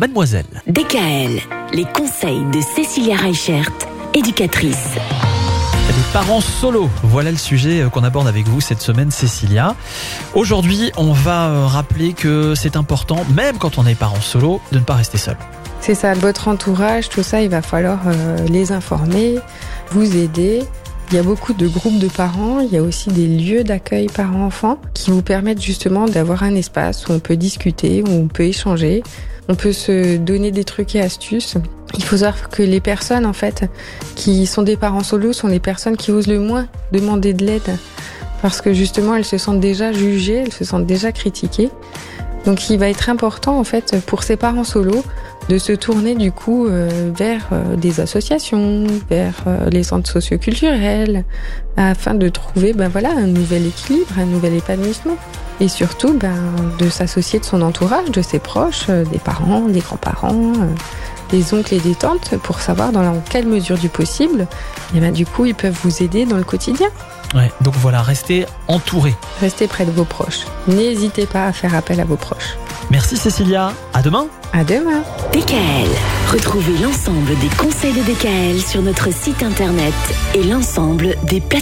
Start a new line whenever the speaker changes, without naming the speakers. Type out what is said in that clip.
Mademoiselle.
DKL, les conseils de Cécilia Reichert, éducatrice.
Les parents solo, voilà le sujet euh, qu'on aborde avec vous cette semaine, Cécilia. Aujourd'hui, on va euh, rappeler que c'est important, même quand on est parent solo, de ne pas rester seul.
C'est ça, votre entourage, tout ça, il va falloir euh, les informer, vous aider. Il y a beaucoup de groupes de parents, il y a aussi des lieux d'accueil parents-enfants qui vous permettent justement d'avoir un espace où on peut discuter, où on peut échanger, on peut se donner des trucs et astuces. Il faut savoir que les personnes en fait qui sont des parents solos sont les personnes qui osent le moins demander de l'aide parce que justement elles se sentent déjà jugées, elles se sentent déjà critiquées. Donc il va être important en fait pour ces parents solos de se tourner du coup euh, vers euh, des associations, vers euh, les centres socioculturels, afin de trouver ben voilà un nouvel équilibre, un nouvel épanouissement, et surtout ben de s'associer de son entourage, de ses proches, des parents, des grands-parents, des oncles et des tantes, pour savoir dans quelle mesure du possible, et ben du coup ils peuvent vous aider dans le quotidien.
Ouais, donc voilà, restez entouré.
Restez près de vos proches. N'hésitez pas à faire appel à vos proches.
Merci Cécilia, à demain.
À demain.
DKL. Retrouvez l'ensemble des conseils de DKL sur notre site internet et l'ensemble des plateformes.